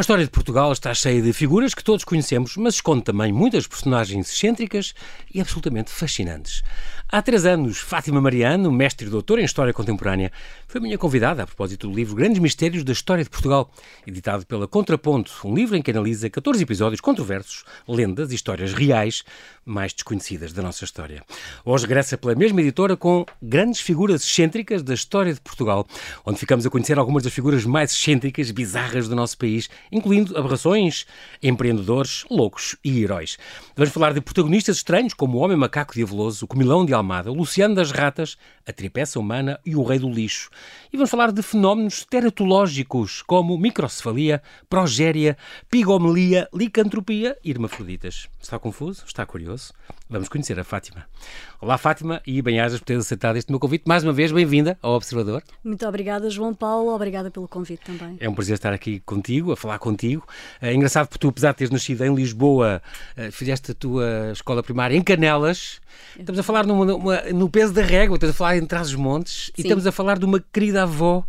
A história de Portugal está cheia de figuras que todos conhecemos, mas esconde também muitas personagens excêntricas e absolutamente fascinantes. Há três anos, Fátima Mariano, mestre e doutora em História Contemporânea, foi minha convidada a propósito do livro Grandes Mistérios da História de Portugal, editado pela Contraponto, um livro em que analisa 14 episódios controversos, lendas e histórias reais mais desconhecidas da nossa história. Hoje regressa pela mesma editora com Grandes Figuras Excêntricas da História de Portugal, onde ficamos a conhecer algumas das figuras mais excêntricas, bizarras do nosso país, incluindo aberrações, empreendedores, loucos e heróis. Vamos falar de protagonistas estranhos como o Homem Macaco Diavoloso, o Comilão de Almada, o Luciano das Ratas, a Tripeça Humana e o Rei do Lixo. E vamos falar de fenómenos teratológicos como microcefalia, progéria, pigomelia, licantropia e hermafroditas. Está confuso? Está curioso? Vamos conhecer a Fátima. Olá, Fátima, e bem-ajas por teres aceitado este meu convite. Mais uma vez, bem-vinda ao Observador. Muito obrigada, João Paulo. Obrigada pelo convite também. É um prazer estar aqui contigo, a falar contigo. É engraçado porque tu, apesar de teres nascido em Lisboa, eh, fizeste a tua escola primária em Canelas. Estamos a falar numa, numa, no peso da régua, estamos a falar em Trás-os-Montes e estamos a falar de uma querida avó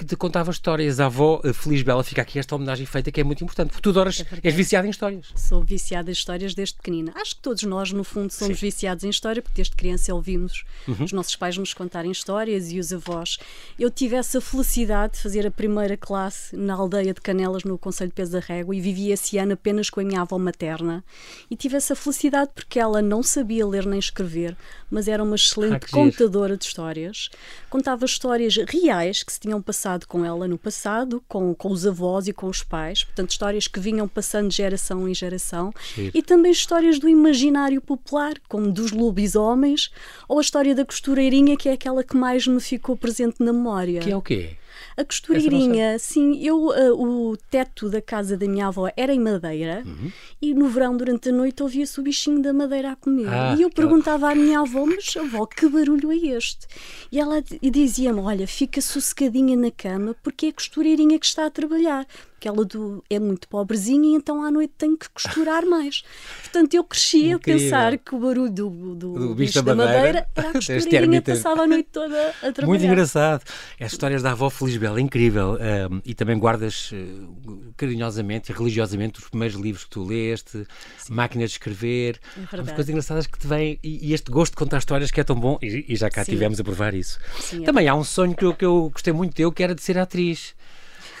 que te contava histórias. A avó eh, Feliz Bela, fica aqui esta homenagem feita que é muito importante, porque tu adoras, é és viciada em histórias. Sou viciada em histórias desde pequenina. Acho que todos nós, no fundo, somos Sim. viciados em história, porque desde criança ouvimos uhum. os nossos pais nos contarem histórias e os avós. Eu tive essa felicidade de fazer a primeira classe na aldeia de Canelas, no Conselho de Pesa Régua, e vivi esse ano apenas com a minha avó materna. E tive essa felicidade porque ela não sabia ler nem escrever, mas era uma excelente ah, contadora de histórias. Contava histórias reais que se tinham passado com ela no passado, com, com os avós e com os pais, portanto, histórias que vinham passando de geração em geração, Sim. e também histórias do imaginário popular, como dos lobisomens, ou a história da costureirinha, que é aquela que mais me ficou presente na memória. Que é o quê? A costureirinha, sim, eu, uh, o teto da casa da minha avó era em madeira uhum. e no verão, durante a noite, ouvia-se o bichinho da madeira a comer. Ah, e eu perguntava à minha avó, mas avó, que barulho é este? E ela dizia-me: Olha, fica sossegadinha na cama porque é a costureirinha que está a trabalhar que ela do, é muito pobrezinha e então à noite tem que costurar mais. Portanto, eu cresci Incrível. a pensar que o barulho do, do, do bicho da madeira, madeira era a costureirinha passava a noite toda a trabalhar. Muito engraçado. As histórias da avó Felisbela, incrível. Um, e também guardas uh, carinhosamente e religiosamente os primeiros livros que tu leste, Sim. Máquina de Escrever. É As coisas engraçadas que te vêm e, e, este gosto de contar histórias que é tão bom e, e já cá Sim. tivemos a provar isso. Sim, é também há um sonho que eu, que eu gostei muito teu, que era de ser atriz.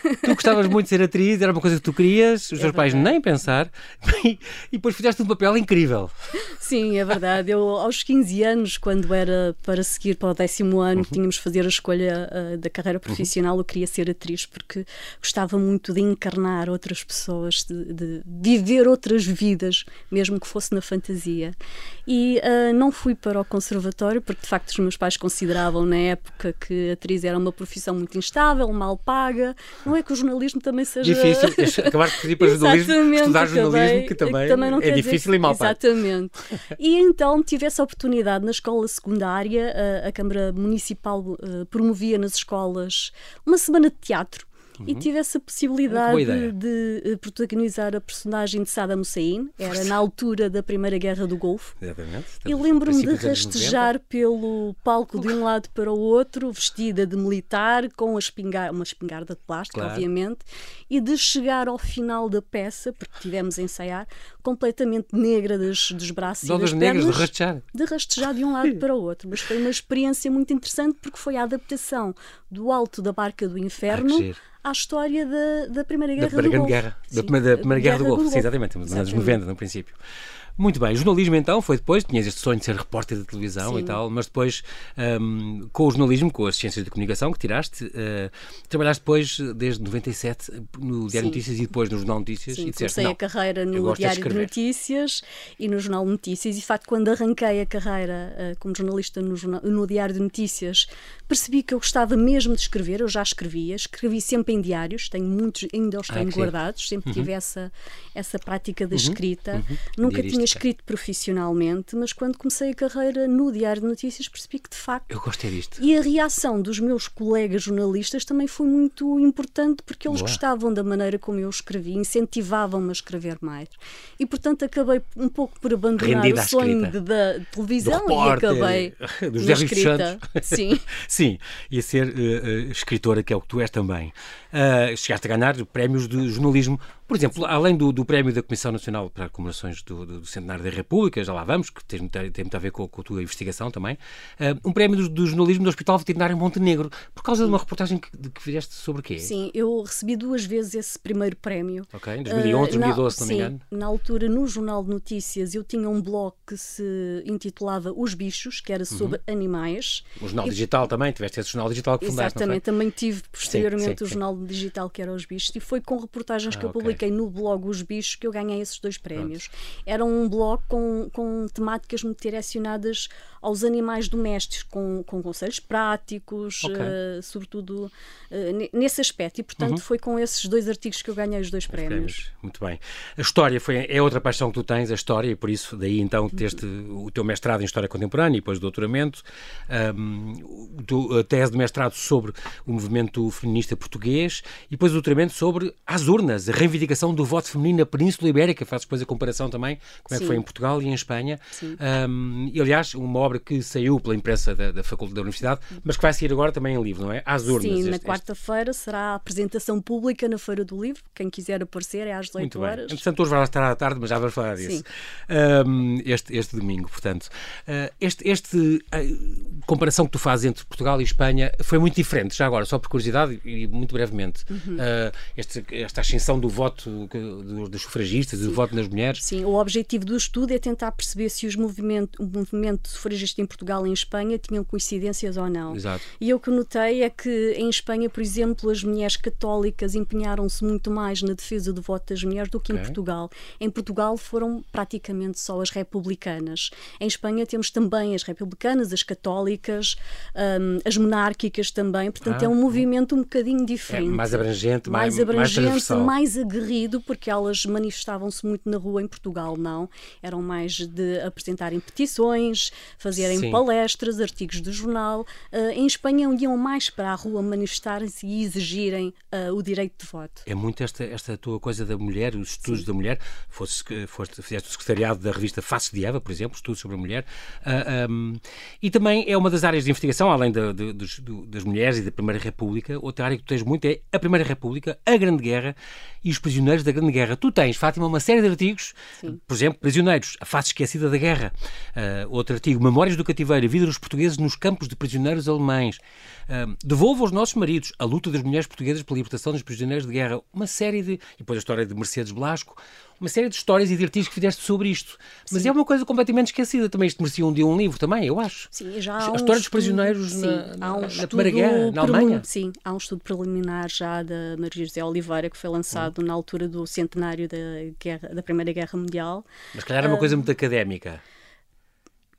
Tu gostavas muito de ser atriz, era uma coisa que tu querias, os é teus pais nem pensar, e, depois fizeste um papel incrível. Sim, é verdade. Eu, aos 15 anos, quando era para seguir para o décimo ano, uhum. tínhamos de fazer a escolha uh, da carreira profissional, uhum. eu queria ser atriz porque gostava muito de encarnar outras pessoas, de, de viver outras vidas, mesmo que fosse na fantasia. E uh, não fui para o conservatório, porque de facto os meus pais consideravam na época que atriz era uma profissão muito instável, mal paga. Não é que o jornalismo também seja. Difícil. Acabar de pedir para jornalismo, estudar jornalismo, que também, que também é difícil dizer... e mal pago. Exatamente. E então tive essa oportunidade na escola secundária, a, a Câmara Municipal uh, promovia nas escolas uma semana de teatro uhum. e tive essa possibilidade de, de, eh, protagonizar a personagem de Saddam Hussein, era na altura da Primeira Guerra do Golfo. Exatamente. E lembro-me de rastejar pelo palco de um lado para o outro, vestida de militar, com a espingar uma espingarda de plástico, claro. obviamente, e de chegar ao final da peça, porque tivemos a ensaiar, completamente negra dos, dos braços Não e das negras, de rastejar. De rastejar de um lado para o outro. Mas foi uma experiência muito interessante porque foi a adaptação do Alto da Barca do Inferno ah, à história da, da Primeira Guerra da Primeira do Golfo. Guerra, da, Primeira, da Primeira Guerra, Guerra do, Golfo, do Sim, exatamente, nos anos 90, no princípio. Muito bem, jornalismo então foi depois, tinhas este sonho de ser repórter de televisão Sim. e tal, mas depois um, com o jornalismo, com as ciências de comunicação que tiraste, uh, trabalhaste depois desde 97 no Diário Sim. Notícias e depois no Jornal Notícias Sim, e disseste, comecei a carreira no Diário de, de, Notícias e no Jornal Notícias e de facto quando arranquei a carreira uh, como jornalista no, jornal, no Diário de Notícias percebi que eu gostava mesmo de escrever, eu já escrevia, escrevi sempre em diários, tenho muitos, ainda os ah, tenho ah, guardados, sempre uhum. tive essa, essa prática da uhum. escrita, uhum. nunca tinha tinha escrito profissionalmente, mas quando comecei a carreira no Diário de Notícias percebi que de facto. Eu gostei disto. E a reação dos meus colegas jornalistas também foi muito importante porque eles Boa. gostavam da maneira como eu escrevi, incentivavam-me a escrever mais. E portanto acabei um pouco por abandonar Rendida o sonho de, da televisão e acabei dos na escrita. Sim. Sim, e a ser uh, uh, escritora, que é o que tu és também. Uh, chegaste a ganhar prémios de jornalismo por exemplo, além do, do prémio da Comissão Nacional para Comemorações do, do, do, Centenário da República, já lá vamos, que tem, tem, muito a ver com, com, a tua investigação também, uh, um prémio do, do, jornalismo do Hospital Veterinário Montenegro, por causa de uma reportagem que, de, que fizeste sobre o quê? Sim, eu recebi duas vezes esse primeiro prémio. Ok, em 2011, uh, 2012, se não me engano. Na altura, no Jornal de Notícias, eu tinha um blog que se intitulava Os Bichos, que era sobre uhum. animais. O Jornal e... Digital também, tiveste esse Jornal Digital que fundaste, Exatamente, também tive posteriormente sim, sim, o Jornal Digital que era Os Bichos, e foi com reportagens ah, que eu publiquei okay. no blog Os bichos que eu ganhei esses dois prémios. Pronto. Era um blog com, com temáticas muito direcionadas aos animais domésticos, com, com conselhos práticos, okay. uh, sobretudo uh, nesse aspecto. E, portanto, uhum. foi com esses dois artigos que eu ganhei os dois prémios. prémios. Muito bem. A história foi, é outra paixão que tu tens, a história, e por isso daí então teste uhum. o teu mestrado em História Contemporânea e depois o doutoramento, um, a tese de mestrado sobre o movimento feminista português e depois o doutoramento sobre as urnas, a reivindicação do voto feminino na Península Ibérica, fazes depois a comparação também, como é que foi em Portugal e em Espanha. Um, e aliás, uma obra que saiu pela imprensa da, da Faculdade da Universidade, mas que vai sair agora também em livro, não é? Às urnas. Sim, este, na quarta-feira será a apresentação pública na Feira do Livro. Quem quiser aparecer é às 18 Muito horas. Bem. Entretanto, hoje vai estar à tarde, mas já vamos falar disso. Um, este, este domingo, portanto. Uh, este, este uh, comparação que tu fazes entre Portugal e Espanha foi muito diferente, já agora, só por curiosidade e muito brevemente. Uhum. Uh, este, esta ascensão do voto dos sufragistas do voto nas mulheres. Sim, o objetivo do estudo é tentar perceber se os movimento, o movimento sufragista em Portugal e em Espanha tinham coincidências ou não. Exato. E o que notei é que em Espanha, por exemplo, as mulheres católicas empenharam-se muito mais na defesa do voto das mulheres do que okay. em Portugal. Em Portugal foram praticamente só as republicanas. Em Espanha temos também as republicanas, as católicas, um, as monárquicas também. Portanto, ah, é um movimento um bocadinho diferente. É mais abrangente, mais, mais abrangente, mais, mais aguerrido, porque elas manifestavam-se muito na rua. Em Portugal, não. Eram mais de apresentarem petições, fazerem Sim. palestras, artigos de jornal. Uh, em Espanha, iam mais para a rua manifestarem-se e exigirem uh, o direito de voto. É muito esta, esta tua coisa da mulher, os estudos Sim. da mulher. Foste, foste, fizeste o secretariado da revista Face de Eva, por exemplo, estudos sobre a mulher. Uh, ah, um, e também é uma das áreas de investigação, além das mulheres e da Primeira República, outra área que tu tens muito é a Primeira República, a Grande Guerra e os prisioneiros da Grande Guerra. Tu tens, Fátima, uma série de artigos, Sim. por exemplo, Prisioneiros, a face esquecida da guerra. Uh, outro artigo, Memórias do Cativeiro, a vida dos portugueses nos campos de prisioneiros alemães. Uh, Devolva aos nossos maridos, a luta das mulheres portuguesas pela libertação dos prisioneiros de guerra. Uma série de... E depois a história de Mercedes Blasco uma série de histórias e de artigos que fizeste sobre isto. Mas Sim. é uma coisa completamente esquecida. Também isto merecia um dia um livro também, eu acho. Sim, já há a história dos prisioneiros sim, na, um na Primeira Guerra, na Alemanha. Sim, há um estudo preliminar já da Maria José Oliveira que foi lançado hum. na altura do centenário da, guerra, da Primeira Guerra Mundial. Mas calhar é uma uh, coisa muito académica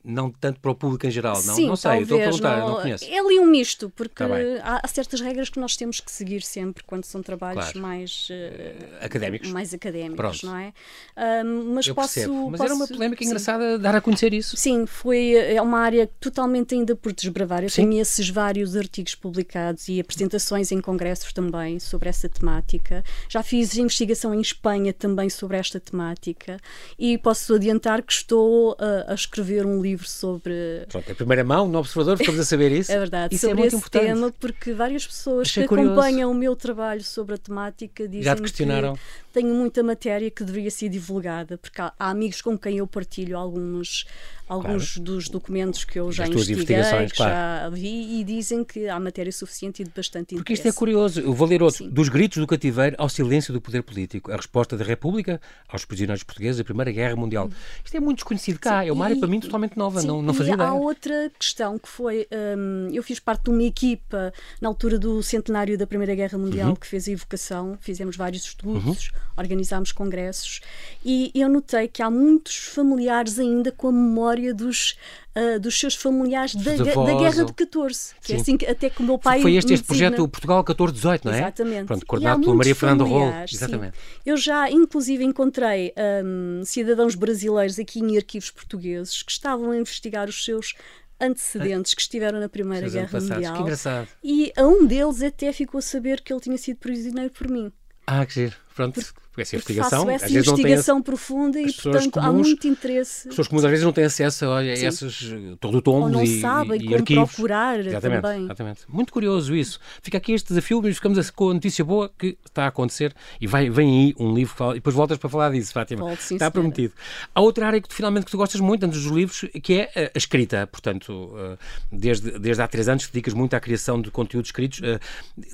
não tanto para o público em geral, não, Sim, não sei, talvez, estou a perguntar, não, não conheço. É ali um misto, porque tá há, há, certas regras que nós temos que seguir sempre quando são trabalhos claro. mais uh, académicos, mais académicos Pronto. não é? Uh, mas Eu posso, percebo. Mas posso, era uma polémica engraçada dar a conhecer isso. Sim, foi é uma área totalmente ainda por desbravar. Eu sim. tenho esses vários artigos publicados e apresentações em congressos também sobre essa temática. Já fiz investigação em Espanha também sobre esta temática e posso adiantar que estou a, a escrever um livro sobre Pronto, em primeira mão, no Observador, ficamos a saber isso. é verdade, isso é sobre é esse importante. tema, porque várias pessoas Achei que curioso. acompanham o meu trabalho sobre a temática dizem Já te questionaram? que tenho muita matéria que deveria ser divulgada, porque há, há amigos com quem eu partilho alguns, alguns claro. dos documentos que eu já investiguei, que claro. já vi, e dizem que há matéria suficiente e de bastante Porque isto é curioso. Eu vou ler outro. Sim. Dos gritos do cativeiro ao silêncio do poder político. A resposta da República aos prisioneiros portugueses da Primeira Guerra Mundial. Hum. Isto é muito desconhecido cá. Sim. É uma área, e, para mim, totalmente nova, Sim, não, não fazia e ideia. Há outra questão que foi: um, eu fiz parte de uma equipa na altura do centenário da Primeira Guerra Mundial Uhum. que fez a evocação, fizemos vários estudos, organizámos congressos e eu notei que há muitos familiares ainda com a memória dos. Uh, dos seus familiares da, avós, da Guerra ou- de 14, que é Sim. assim que até que o meu pai. Foi este, este projeto, o Portugal 1418, não é? Exatamente. Pronto, coordenado pela Maria Fernanda Rolo. familiares, sim. Exatamente. Eu já, inclusive, encontrei hum, cidadãos brasileiros aqui em arquivos portugueses que estavam a investigar os seus antecedentes que estiveram na Primeira Guerra. Mundial. Que engraçado. E a um deles até ficou a saber que ele tinha sido prisioneiro por mim. Ah, que giro. Pronto, porque essa Porque investigação, faço às essa vezes não tem investigação profunda e, portanto, há comuns- muito interesse. As pessoas comuns às vezes não têm acesso a esses eh, todo tombos Ou não e, sabem e como arquivos. procurar exatamente, também. Exatamente. Muito curioso isso. Fica aqui este desafio, mas ficamos com a notícia boa que está a acontecer e vai, vem aí um livro que fala, e depois voltas para falar disso, Fátima. Volto, sim, está senhora. prometido. Há outra área que tu, finalmente que tu gostas muito antes dos livros, que é a, a escrita. Portanto, eh, desde, desde há três anos dedicas muito à criação de conteúdos escritos. Eh,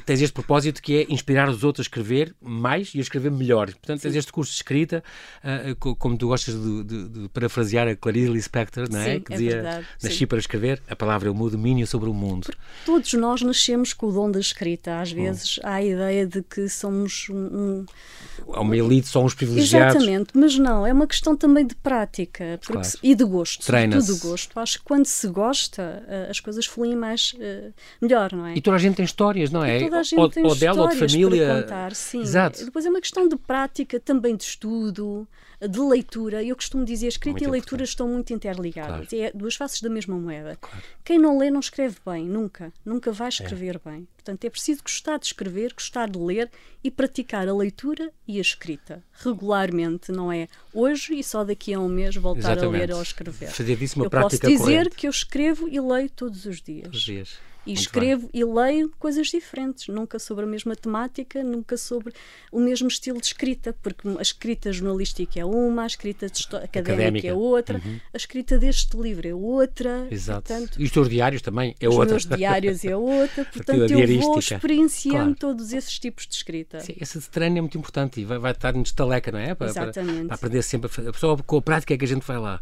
Tens este propósito que é inspirar os outros a escrever mais e a escrever melhor. Portanto, tens este curso de escrita, co- como tu gostas de, de- de parafrasear a Clarice Lispector, não é? Sim, que é dizia, verdade, nasci sim. para escrever, a palavra é o meu domínio sobre o mundo. Todos nós nascemos com o dom da escrita. Hum. Às vezes há a ideia de que somos um- um, Há uma elite, só uns privilegiados. Exatamente, mas não, é uma questão também de prática porque Claro. e de gosto, Treina-se. gosto. Acho que quando se gosta, eh, as coisas fluem mais melhor, não é? E toda a gente tem histórias, não é? Toda a gente ou, tem ou dela ou de família. contar, sim. Exato. Depois é uma questão de prática, também de estudo, de leitura. Eu costumo dizer, escrita Muito e leitura estão muito interligadas. Claro. É duas faces da mesma moeda. Quem não lê não escreve bem, nunca. Nunca vai escrever bem. Portanto, é preciso gostar de escrever, gostar de ler e praticar a leitura e a escrita regularmente, não é hoje e só daqui a um mês voltar a Exatamente. ler ou escrever. Fazer disso uma eu posso prática dizer corrente. que eu escrevo e leio todos os dias. Todos os dias. E Muito escrevo e leio coisas diferentes, nunca sobre a mesma temática, nunca sobre o mesmo estilo de escrita, porque a escrita jornalística é uma, a escrita académica, Académica. é outra, a escrita deste livro é outra. bem. Exato. Portanto, e os teus diários também é os outra. meus diários é outra, portanto eu vou experienciando Claro. todos esses tipos de escrita. Sim, esse treino é muito importante e vai, vai estar nos estaleca, não é? Para, para- Exatamente. para aprender sempre. a pessoa com a prática é que a gente vai lá.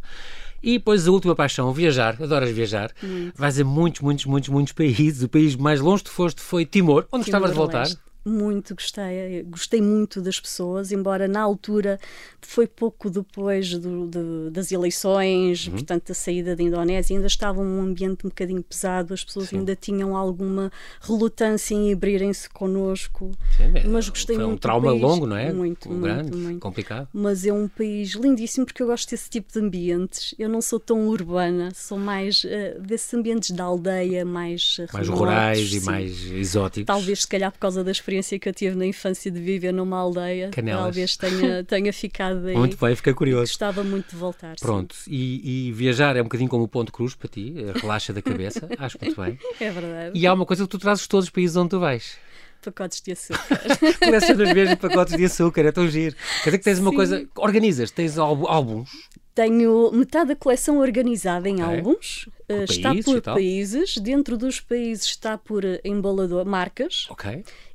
E depois a última paixão, viajar. Adoras viajar. Vais a muitos, muitos, muitos, muitos países. O país mais longe que foste foi Timor, onde gostavas de voltar. Timor-Leste. Muito gostei, gostei muito das pessoas, embora na altura foi pouco depois do- das eleições, Uhum. portanto, da saída da Indonésia, ainda estava um ambiente um bocadinho pesado, as pessoas Sim. ainda tinham alguma relutância em abrirem-se connosco, Sim, é, mas gostei foi muito. um trauma país. longo, não é? Muito, muito, grande, muito. complicado. Mas é um país lindíssimo porque eu gosto desse tipo de ambientes. Eu não sou tão urbana, sou mais eh, desses ambientes da aldeia, mais eh, Mais remotos, rurais e mais exóticos. Talvez, se calhar, por causa da experiência que eu tive na infância de viver numa aldeia, Canelas. talvez tenha, tenha ficado aí. Muito bem, fiquei curioso. Gostava muito de voltar. Pronto, e, e viajar é um bocadinho como o ponto cruz para ti, eh, relaxa da cabeça, acho muito bem. É verdade. E há uma coisa que tu trazes todos os países onde tu vais. Pacotes de açúcar. Colecionas mesmo pacotes de açúcar, é tão giro. Quer dizer que tens uma Sim. coisa, organizas, tens álbu- álbuns, Tenho metade da coleção organizada em Ok. álbuns. Eh, está países por países. Dentro dos países está por eh, embalador, marcas.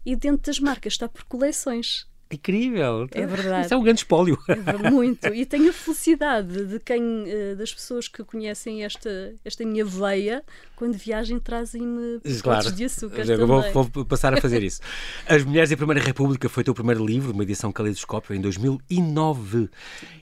E dentro das marcas está por coleções. Incrível. É verdade. Isso é um grande espólio. É Muito. E tenho a felicidade de quem, eh, das pessoas que conhecem esta, esta minha veia, quando viajem, trazem-me Claro. de açúcar. Eu vou, também. vou passar a fazer isso. As Mulheres da Primeira República foi o teu primeiro livro, uma edição caleidoscópio, em 2009.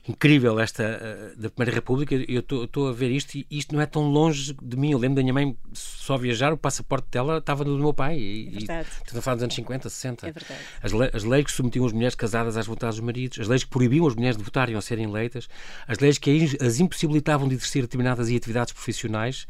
Incrível esta eh, da Primeira República. Eu estou a ver isto e isto não é tão longe de mim. Eu lembro da minha mãe só viajar, o passaporte dela estava no do meu pai. E, É verdade. e, estamos a falar dos anos 50, 60. É verdade. As, le- as leis que submetiam as mulheres casadas às vontades dos maridos, as leis que proibiam as mulheres de votarem ou serem eleitas, as leis que as- impossibilitavam de exercer determinadas atividades profissionais.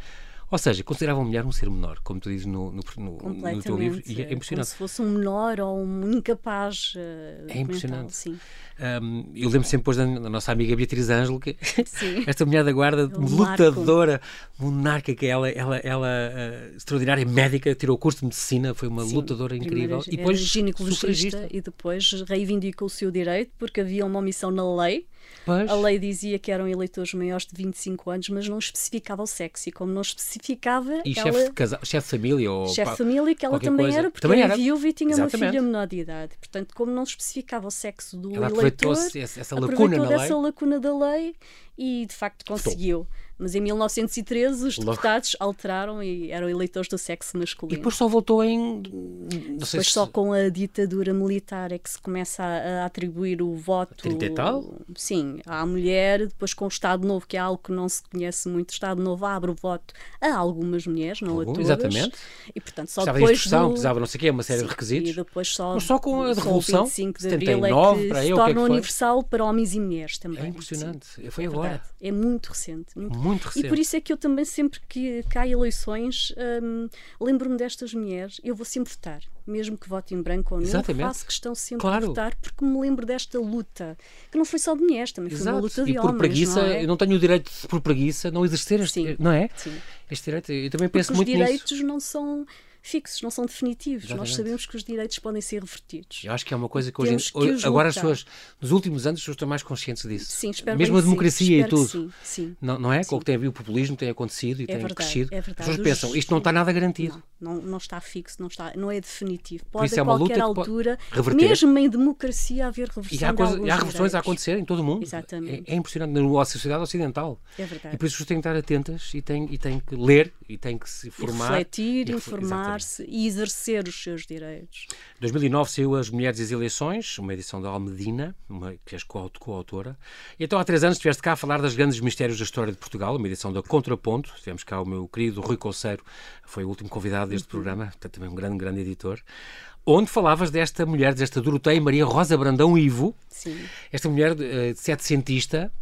Ou seja, consideravam a mulher um ser menor, como tu dizes no, no, no- no teu livro. E é Como impressionante. se fosse um menor ou um incapaz. eh, É impressionante. sim. Um, eu lembro sempre depois da, nossa amiga Beatriz Ângelo, que esta mulher da guarda, um lutadora, monarca, que ela, ela, ela uh, extraordinária médica, tirou o curso de medicina, foi uma Sim, lutadora incrível. E depois ginecologista sufragista. e depois reivindicou o seu direito porque havia uma omissão na lei Pois. A lei dizia que eram eleitores maiores de 25 anos, mas não especificava o sexo. E como não especificava. E ela... chefe, de casa... chefe de família? Ou chefe de família, que ela também coisa. era, porque também era, viúva e tinha Exatamente. uma filha menor de idade. Portanto, como não especificava o sexo do ela eleitor. Essa, essa lacuna na lei. lacuna da lei e de facto conseguiu. Mas em 1913 os deputados Logo. alteraram e eram eleitores do sexo masculino. E depois só voltou em. Não depois se... só com a ditadura militar é que se começa a, a atribuir o voto. 30 e tal? Sim, à mulher. Depois com o Estado Novo, que é algo que não se conhece muito, o Estado Novo abre o voto a algumas mulheres, não Algum, a todas. Exatamente. E portanto só precisava depois. De instrução, do... precisava não sei o quê, uma série Sim, de requisitos. E depois só, Mas só com a Revolução. 25 de Abril é que se torna universal para homens e mulheres também. É impressionante. Sim. Foi é agora. Verdade. É muito recente. Muito, muito recente. E por isso é que eu também sempre que cai eleições hum, lembro-me destas mulheres, eu vou sempre votar, mesmo que vote em branco ou não, Exatamente. faço questão sempre claro. de votar porque me lembro desta luta, que não foi só de mulheres, também Exato. foi uma luta de e por homens. Preguiça, não é? Eu não tenho o direito, de, por preguiça, não exercer este, Sim. não é? Sim. Este direito, eu também penso porque muito os direitos nisso. não são fixos, não são definitivos. Exatamente. Nós sabemos que os direitos podem ser revertidos. Eu acho que é uma coisa que hoje, hoje agora as pessoas, nos últimos anos, as pessoas estão mais conscientes disso. Sim, espero Mesmo a democracia e tudo. Sim, sim. Não, não é? Sim. Com o que tem havido, o populismo tem acontecido e é tem verdade, crescido. É verdade. As pessoas pensam, isto não está nada garantido. Não, não, não está fixo, não, está, não é definitivo. Pode é a qualquer altura, mesmo em democracia, haver reversão e há, coisa, e há reversões a acontecer em todo o mundo. Exatamente. É, é impressionante na sociedade ocidental. É verdade. E por isso as pessoas têm que estar atentas e têm, e têm que ler e têm que se formar. E refletir, informar-se e exercer os seus direitos. Em 2009 saiu As Mulheres e as Eleições, uma edição da Almedina, uma, que és coautora. E então há três anos estiveste cá a falar das grandes mistérios da história de Portugal, uma edição da Contraponto. Tivemos cá o meu querido Rui Conceiro, foi o último convidado deste uhum. programa, portanto também um grande, grande editor onde falavas desta mulher, desta Doroteia Maria Rosa Brandão Ivo, Sim. esta mulher uh, setecentista,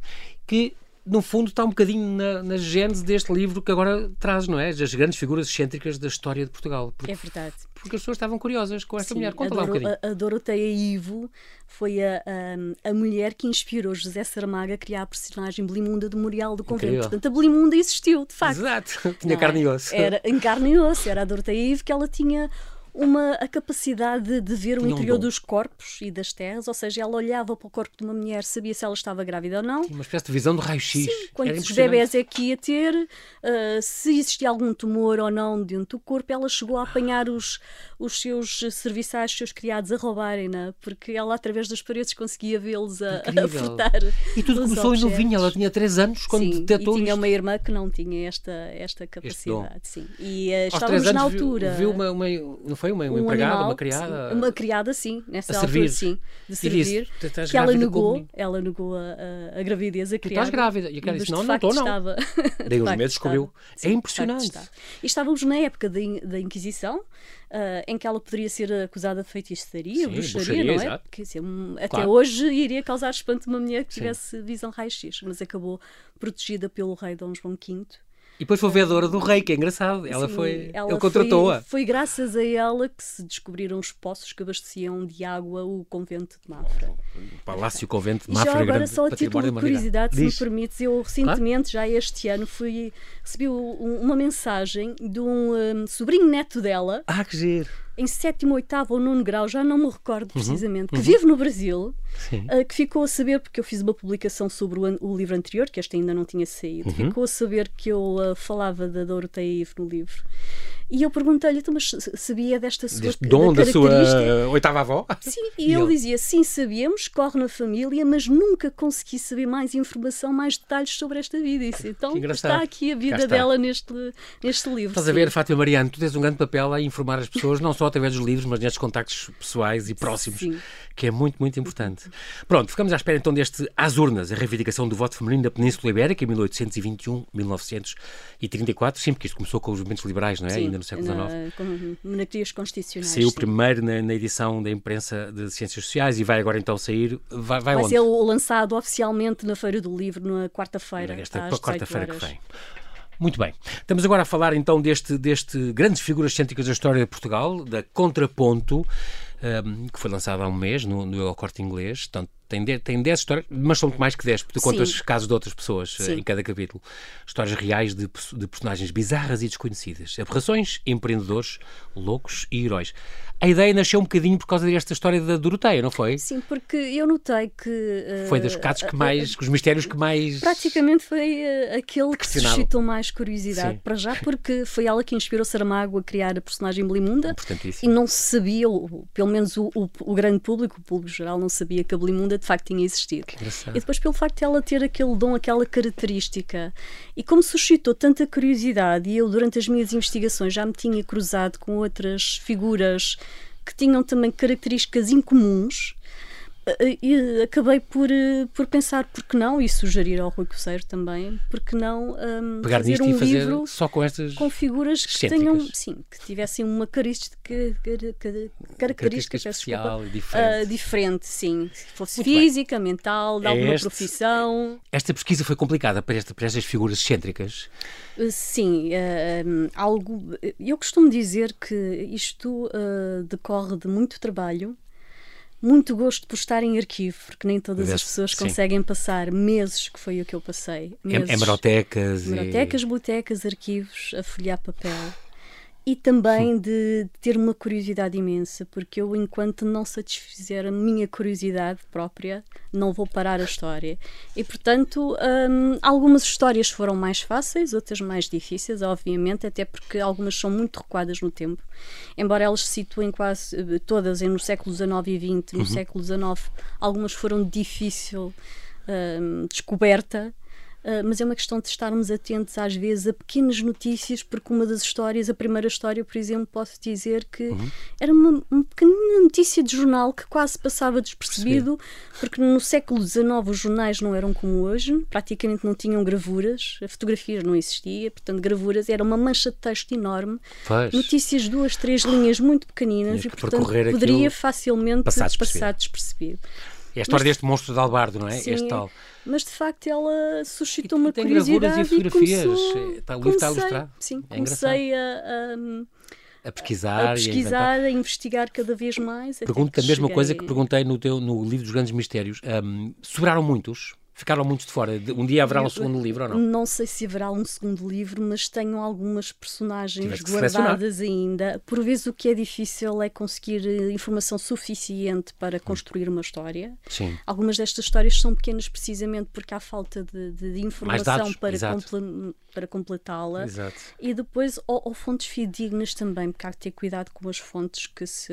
que no fundo, está um bocadinho na, na gênese deste livro que agora traz, não é? As grandes figuras excêntricas da história de Portugal. Porque, é verdade. Porque as pessoas estavam curiosas com esta Sim, mulher. Conta lá um bocadinho. A, a Doroteia Ivo foi a, a, a, mulher que inspirou José Saramago a criar a personagem Belimunda do Memorial do Convento. Incrível. Portanto, a Belimunda existiu, de facto. Exato. Tinha não carne é? e osso. Era em carne e osso. Era a Doroteia Ivo que ela tinha uma, a capacidade de ver o interior dos corpos e das terras, ou seja, ela olhava para o corpo de uma mulher, sabia se ela estava grávida ou não. Uma espécie de visão de raio-x. Quantos bebés é que ia ter, uh, se existia algum tumor ou não dentro do corpo, ela chegou a apanhar os, os seus serviçais, os seus criados a roubarem-na, porque ela através das paredes conseguia vê-los a, a furtar. E tudo começou em novinha, ela tinha 3 anos quando sim, detectou e tinha isto. uma irmã que não tinha esta, esta capacidade. Sim. E uh, estávamos na altura. Viu, viu uma, uma, não foi uma, uma um empregada, animal, uma criada? Sim, uma criada, sim, nessa altura, servir. sim, de servir. Disse, que ela negou, ela negou a, a, a gravidez a criada. Tu estás grávida. E a cara disse, não, não estou, não. Estava. Daí uns meses descobriu. é impressionante. De e estávamos na época da, da Inquisição, Uh, em que ela poderia ser acusada de feitiçaria, Sim, bruxaria, não é? Exato. Quer dizer, até claro. hoje iria causar espanto uma mulher que Sim. tivesse visão raio-x, mas acabou protegida pelo rei Dom João V. E depois foi vereadora do rei, que é engraçado. Ela Sim, foi. ela ele contratou-a. Foi, foi graças a ela que se descobriram os poços que abasteciam de água o convento de Mafra. O Palácio Convento de E Mafra, já agora, grande só a título de curiosidade, se Diz. me permites, eu recentemente, já este ano, fui, recebi um- uma mensagem de um, um, sobrinho neto dela, Ah, que giro. Em sétimo, oitavo ou nono grau, já não me recordo Uhum, precisamente, que vive no Brasil, uh, que ficou a saber, porque eu fiz uma publicação sobre o, o livro anterior, que este ainda não tinha saído, Uhum. ficou a saber que eu uh, falava da Doroteia Ivo no livro. E eu perguntei-lhe, então, mas sabia desta sua Deste dom da sua oitava avó? Sim, e, ele, dizia: sim, sabíamos, corre na família, mas nunca consegui saber mais informação, mais detalhes sobre esta vida. E disse, então Que está aqui a vida dela neste, neste livro. Estás a sim. ver, Fátima Mariano, tu tens um grande papel a informar as pessoas, não só através dos livros, mas nestes contactos pessoais e próximos, Sim. que é muito, muito importante. Pronto, ficamos à espera então deste Às Urnas, a reivindicação do voto feminino da Península Ibérica em 1821-1934, sim, porque isto começou com os movimentos liberais, não é? Sim, Ainda no século XIX. com monarquias constitucionais. Saiu sim. primeiro na, na edição da imprensa de Ciências Sociais e vai agora então sair. Vai, vai, Vai onde? ser lançado oficialmente na Feira do Livro na quarta-feira. Esta às 18 quarta-feira que vem. Muito bem. Estamos agora a falar então deste, deste grandes figuras cêntricas da história de Portugal, da Contraponto, um, que foi lançada há um mês no, no Corte Inglês. Portanto, tem 10, tem 10 histórias, mas são muito mais que 10, porque tu contas casos de outras pessoas Sim. em cada capítulo. Histórias reais de, de personagens bizarras e desconhecidas. Aberrações, empreendedores, loucos e heróis. A ideia nasceu um bocadinho por causa desta história da Doroteia, não foi? Sim, porque eu notei que. Uh, foi dos casos que mais. Uh, os mistérios que mais. Praticamente foi uh, aquele que suscitou mais curiosidade, Sim. para já, porque foi ela que inspirou Saramago a criar a personagem Belimunda. E não se sabia, ou, pelo menos o, o, o, grande público, o público geral, não sabia que a Belimunda de facto tinha existido. E depois, pelo facto de ela ter aquele dom, aquela característica. E como suscitou tanta curiosidade, e eu, durante as minhas investigações, já me tinha cruzado com outras figuras que tinham também características incomuns. E acabei por, eh, por pensar por que não, e sugerir ao Rui Coceiro também, por que não um, Pegar fazer um fazer livro só com estas com figuras que tenham, sim, que tivessem uma característica, característica, especial desculpa, diferente. Uh, diferente, sim. Se fosse Muito física, bem. mental, de alguma este, profissão. Esta pesquisa foi complicada para, esta, para estas figuras excêntricas? Sim, uh, algo. Eu costumo dizer que isto uh, decorre de muito trabalho muito gosto por estar em arquivo, porque nem todas as pessoas sim. conseguem passar meses, que foi o que eu passei. Meses, hemerotecas. Hemerotecas, e... bibliotecas, arquivos, a folhear papel e também de ter uma curiosidade imensa, porque eu, enquanto não satisfizer a minha curiosidade própria, não vou parar a história. E, portanto, hum, algumas histórias foram mais fáceis, outras mais difíceis, obviamente, até porque algumas são muito recuadas no tempo. Embora elas se situem quase eh, todas no século XIX e XX, no uhum. século XIX, algumas foram difícil hum, descoberta mas é uma questão de estarmos atentos às vezes a pequenas notícias, porque uma das histórias, a primeira história, por exemplo, posso dizer que uhum. era uma, uma pequena notícia de jornal que quase passava despercebido, porque no século XIX os jornais não eram como hoje, praticamente não tinham gravuras, a fotografia não existia, portanto, gravuras era uma mancha de texto enorme, notícias, duas, três linhas muito pequeninas e, portanto, poderia facilmente passar despercebido. Passar despercebido. É a história mas, deste monstro de Albardo, não é? Sim, este tal. Mas de facto ela suscitou e, uma tem curiosidade. Tem gravuras e fotografias. Está, o livro está a ilustrar. Sim, é comecei a, a, a, pesquisar, a pesquisar, a, a, investigar cada vez mais. Pergunto a mesma coisa que perguntei no, teu, no livro dos Grandes Mistérios. Um, sobraram muitos? Ficaram muitos de fora. Um dia haverá um segundo livro ou não? Não sei se haverá um segundo livro, mas tenho algumas personagens guardadas ainda. Por vezes o que é difícil é conseguir eh, informação suficiente para construir uma história. Sim. Algumas destas histórias são pequenas precisamente porque há falta de, de, de informação para, comple para completá-la. E depois, ou, ou fontes fidedignas também, porque há que ter cuidado com as fontes que se,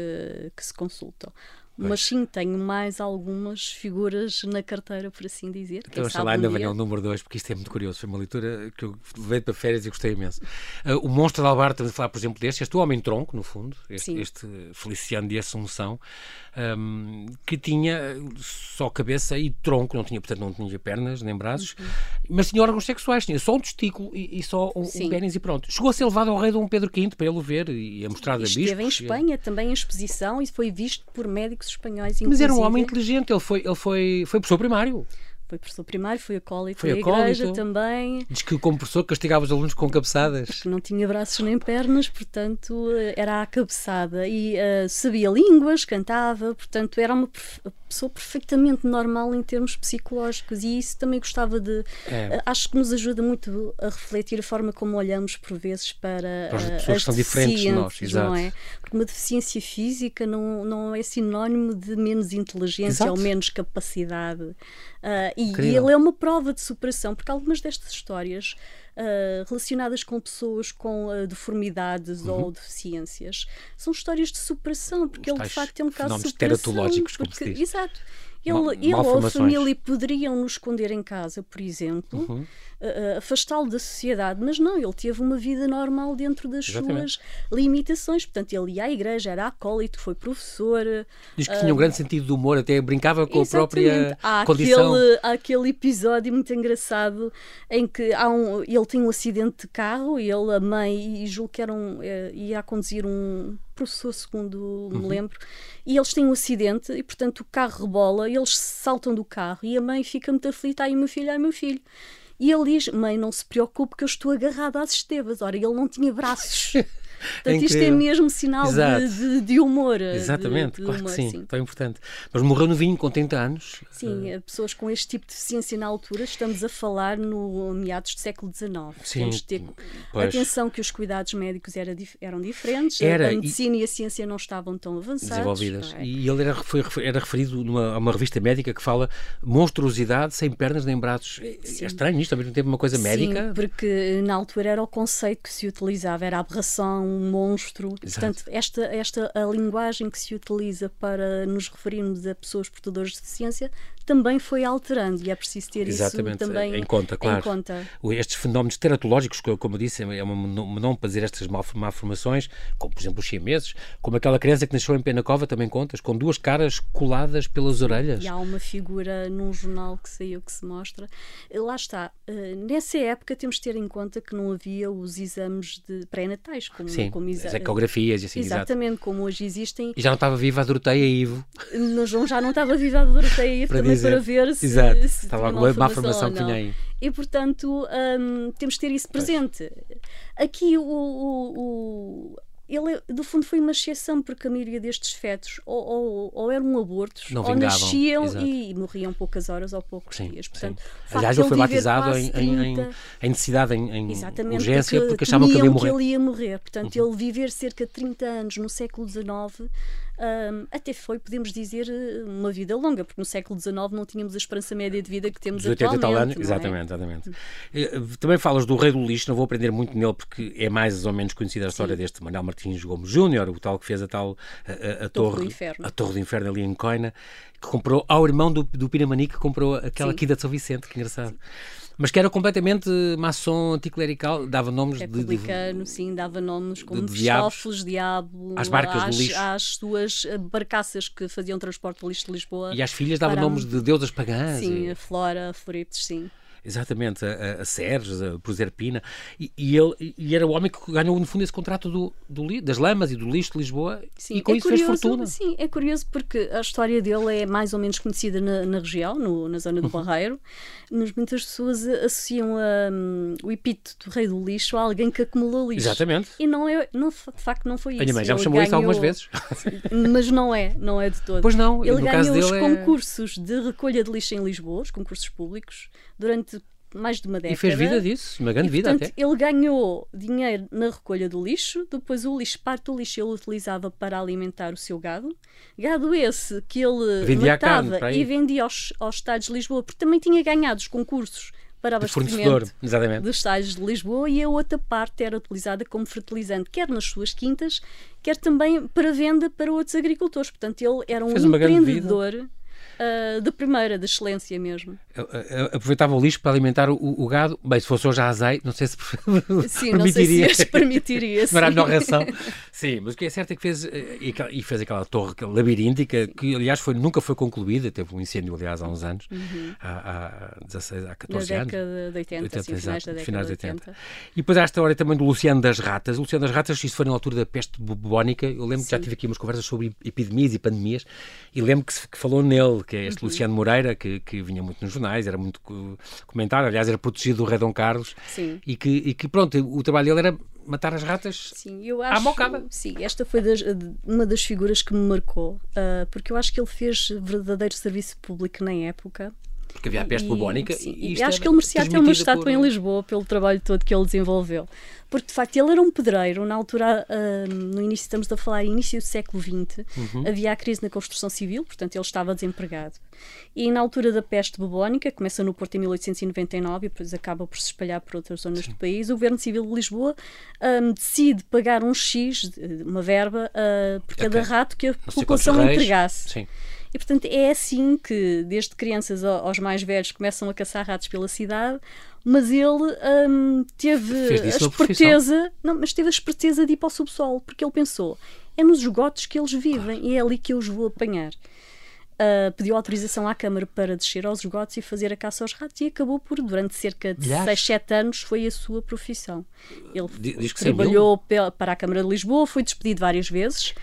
que se consultam. Mas sim, tenho mais algumas figuras na carteira, por assim dizer. Então, sei lá, ainda venha o número 2, porque isto é muito curioso. Foi uma leitura que eu levei para férias e gostei imenso. Uh, o Monstro de Albar, estamos a falar, por exemplo, deste, este Homem-Tronco, no fundo, este, este, Feliciano de Assunção, um, que tinha só cabeça e tronco, não tinha, portanto, não tinha pernas nem braços, uhum. mas tinha órgãos sexuais, tinha só um testículo e, e só um, um pênis e pronto. Chegou a ser levado ao rei Dom Pedro V para ele ver e a mostrar a bispos. Esteve em Espanha também em exposição e foi visto por médicos espanhóis. Mas era um homem inteligente, ele foi, ele foi, foi professor primário. Foi professor primário, foi acólito foi da igreja também. Diz que como professor castigava os alunos com cabeçadas. Porque não tinha braços nem pernas, portanto era a cabeçada. E uh, sabia línguas, cantava, portanto era uma pessoa perfeitamente normal em termos psicológicos. E isso também gostava de. É. Uh, acho que nos ajuda muito a refletir a forma como olhamos por vezes para, para as pessoas as que são diferentes de nós. Exato. Não é? Porque uma deficiência física não, não é sinónimo de menos inteligência Exato. ou menos capacidade. Uh, e, e ele é uma prova de superação, porque algumas destas histórias uh, relacionadas com pessoas com uh, deformidades uhum. ou deficiências são histórias de superação, porque Os ele de facto é um caso de superação. Porque, exato. Ele, ele ou a família poderiam nos esconder em casa, por exemplo, uhum. uh, afastá-lo da sociedade, mas não, ele teve uma vida normal dentro das Exatamente. suas limitações. Portanto, ele ia à igreja, era acólito, foi professor. Diz que uh, tinha um grande sentido de humor, até brincava com a própria há condição. Aquele, há aquele episódio muito engraçado em que há um, ele tem um acidente de carro e ele, a mãe, e julgo que era um, ia a conduzir um professor, segundo me uhum. lembro, e eles têm um acidente e, portanto, o carro rebola, e eles saltam do carro e a mãe fica muito aflita, ai meu filho, ai meu filho. E ele diz: Mãe, não se preocupe que eu estou agarrado às estevas. Ora, ele não tinha braços. Portanto, é isto é mesmo sinal de, de, de, humor. Exatamente, de, claro humor, que sim, sim, tão importante. Mas morreu no vinho com 30 anos. Sim, uh... pessoas com este tipo de deficiência na altura, estamos a falar no meados do século XIX. Sim, Temos de ter pois. atenção que os cuidados médicos era, eram diferentes, era, a medicina e... e... a ciência não estavam tão avançadas. Desenvolvidas. É? E ele era, foi, era referido numa uma revista médica que fala monstruosidade sem pernas nem braços. É, é estranho isto, ao mesmo tempo uma coisa médica. Sim, porque na altura era o conceito que se utilizava, era aberração, um monstro. Exato. Portanto, esta, esta a linguagem que se utiliza para nos referirmos a pessoas portadoras de deficiência também foi alterando e é preciso ter Exatamente, isso também em conta, claro. Em conta. Estes fenómenos teratológicos, como eu disse, é um nome para dizer estas malformações, como por exemplo os chineses, como aquela criança que nasceu em Penacova, também contas, com duas caras coladas pelas orelhas. E há uma figura num jornal que saiu que se mostra. Lá está. Eh, nessa época temos de ter em conta que não havia os exames de pré-natais, como, Sim, como as ecografias e assim. Exatamente, exato. como hoje existem. E já não estava viva a Doroteia Ivo. Não, já não estava viva a Doroteia Ivo dizer. para ver se, Exato. se estava alguma má formação que tinha aí. E portanto um, temos de ter isso presente. Pois. Aqui o, o, o ele, do fundo, foi uma exceção, porque a maioria destes fetos ou, ou, ou eram abortos, Não ou nasciam e morriam poucas horas ou poucos sim, dias. Portanto, sim. Aliás, ele foi batizado em, 30, em, em, necessidade, em, em urgência, porque, porque achavam que ele ia morrer. Que ele ia morrer. Portanto, uhum. ele viver cerca de 30 anos no século XIX um, até foi, podemos dizer, uma vida longa, porque no século XIX não tínhamos a esperança média de vida que temos 80 atualmente. Tal anos, exatamente, é? exatamente. Eh, também falas do Rei do Lixo, não vou aprender muito nele porque é mais ou menos conhecida a história Sim. deste Manuel Martins Gomes Júnior, o tal que fez a tal a, a, a torre, do Inferno. a Torre do Inferno ali em Coina, que comprou ao irmão do, do Piramani que comprou aquela Sim. quida de São Vicente, que engraçado. Sim. Mas que era completamente maçom anticlerical, dava nomes Republicano, de, de, sim, dava nomes como Cristófeles, Diabo, às barcas às, do lixo. às suas eh, barcaças que faziam transporte de lixo de Lisboa. E às filhas davam nomes de deusas pagãs. Sim, e... a Flora, a Floripes, sim exatamente, a, a Sérgio, a Proserpina, e, e, ele, e era o homem que ganhou, no fundo, esse contrato do, do, das lamas e do lixo de Lisboa, sim, e com é isso curioso, fez fortuna. Sim, é curioso porque a história dele é mais ou menos conhecida na, na região, no, na zona do. Barreiro, mas muitas pessoas associam a, um, o epíteto do rei do lixo a alguém que acumulou lixo. Exatamente. E não é, não, de facto não foi isso. A minha mãe já me chamou ganhou, isso algumas vezes. Mas não é, não é de todo. Pois não, Ele ganhou os é- concursos é... de recolha de lixo em Lisboa, os concursos públicos, durante mais de uma década. E fez vida disso, uma grande e, vida portanto, até. Ele ganhou dinheiro na recolha do lixo, depois o lixo, parte do lixo ele utilizava para alimentar o seu gado. Gado esse que ele vendia matava e vendia aos, aos Estados de Lisboa, porque também tinha ganhado os concursos para abastecimento dos estádios de Lisboa e a outra parte era utilizada como fertilizante, quer nas suas quintas, quer também para venda para outros agricultores. Portanto, ele era um empreendedor uh, de primeira, de excelência mesmo. Aproveitava o lixo para alimentar o, o, gado. Bem, se fosse hoje a azeite, não sei se sim, permitiria. Não sei se permitiria. a melhor ração. Sim, mas o que é certo é que fez, eh, e fez aquela torre labiríntica, que aliás foi, nunca foi concluída. Teve um incêndio, aliás, há uns anos, uhum. há, há 16, há 14 Na anos. Na década de 80, 80 sim, finais da década finais de 80. 80. E depois há esta história também do Luciano das Ratas. O Luciano das Ratas, isso foi na altura da peste bubónica. Eu lembro sim. que já tive aqui umas conversas sobre epidemias e pandemias, e lembro que, que falou nele, que é este uhum. Luciano Moreira, que, que vinha muito nos jornais, era muito comentado, aliás, era protegido do Rei Dom Carlos. Sim. E que, e que, pronto, o trabalho dele era matar as ratas sim, eu acho, à mocada. Sim, esta foi das, uma das figuras que me marcou, uh, porque eu acho que ele fez verdadeiro serviço público na época. Porque havia a peste bubónica e, e acho que ele merecia até uma estátua por... em Lisboa pelo trabalho todo que ele desenvolveu porque de facto ele era um pedreiro, na altura, uh, no início, estamos a falar início do século XX, uhum. havia a crise na construção civil, portanto ele estava desempregado. E na altura da peste bubónica, começa no Porto em 1899 e depois acaba por se espalhar por outras zonas Sim. do país, o Governo Civil de Lisboa um, decide pagar um X, uma verba, uh, por cada okay. rato que a população entregasse. Sim. E portanto é assim que, desde crianças aos mais velhos, começam a caçar ratos pela cidade mas ele um, teve a esperteza, não, mas teve a esperteza de ir para o subsolo, porque ele pensou, é nos esgotos que eles vivem claro. e é ali que eu os vou apanhar. Uh, pediu autorização à Câmara para descer aos esgotos e fazer a caça aos ratos e acabou por, durante cerca de 6, 7 anos, foi a sua profissão. Ele trabalhou para a Câmara de Lisboa, foi despedido várias vezes.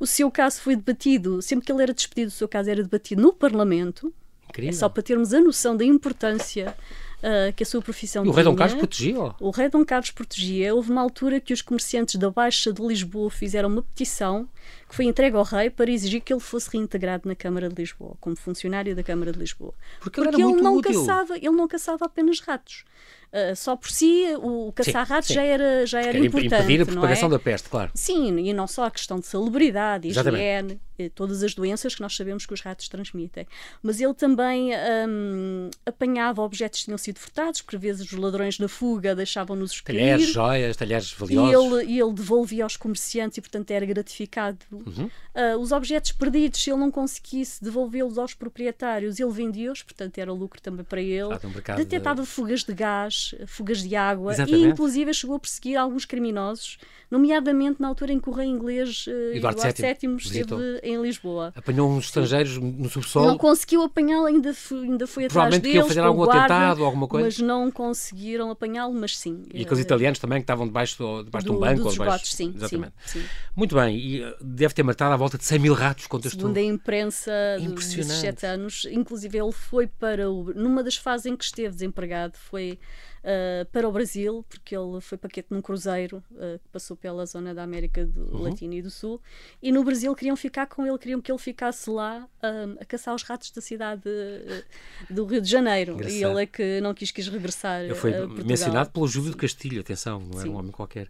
O seu caso foi debatido, sempre que ele era despedido, o seu caso era debatido no Parlamento. Incrível. É só para termos a noção da importância uh, que a sua profissão e o rei Dom Carlos protegia? O rei Dom Carlos protegia. Houve uma altura que os comerciantes da Baixa de Lisboa fizeram uma petição que foi entregue ao rei para exigir que ele fosse reintegrado na Câmara de Lisboa, como funcionário da Câmara de Lisboa. Porque, Porque ele, não útil. caçava, ele não caçava apenas ratos. Uh, só por si, o caçar ratos já era, já era importante. Impedir a propagação é? da peste, claro. Sim, e não só a questão de salubridade, higiene, todas as doenças que nós sabemos que os ratos transmitem. Mas ele também um, apanhava objetos que tinham sido furtados, porque às vezes os ladrões na fuga deixavam-nos. Talheres, joias, talheres valiosos. E ele, e ele devolvia aos comerciantes e, portanto, era gratificado. Uhum. Uh, os objetos perdidos, se ele não conseguisse devolvê-los aos proprietários, ele vendia-os, portanto, era lucro também para ele. Detectava de... fugas de gás, fugas de água Exatamente. e, inclusive, chegou a perseguir alguns criminosos nomeadamente na altura em que o rei inglês uh, Eduardo, VII esteve em Lisboa. Apanhou uns estrangeiros no subsolo. Não conseguiu apanhá-lo, ainda, ainda foi atrás deles. Provavelmente fazer algum guarda, atentado ou alguma coisa. Mas não conseguiram apanhá-lo, mas sim. E aqueles uh, italianos também que estavam debaixo, debaixo do, de um banco. Dos ou debaixo, esgotos, sim, Exatamente. Sim, sim. Muito bem, e uh, deve ter matado à volta de 100 mil ratos, contas Segundo a imprensa desses sete anos, inclusive ele foi para o... Numa das fases em que esteve desempregado, foi uh, para o Brasil, porque ele foi paquete num cruzeiro uh, que passou pela zona da América uhum. Latina e do Sul, e no Brasil queriam ficar com ele, queriam que ele ficasse lá um, a caçar os ratos da cidade uh, do Rio de Janeiro. Engraçado. E ele é que não quis, quis regressar. Ele foi mencionado pelo Júlio de Castilho, atenção, não era Sim. um homem qualquer.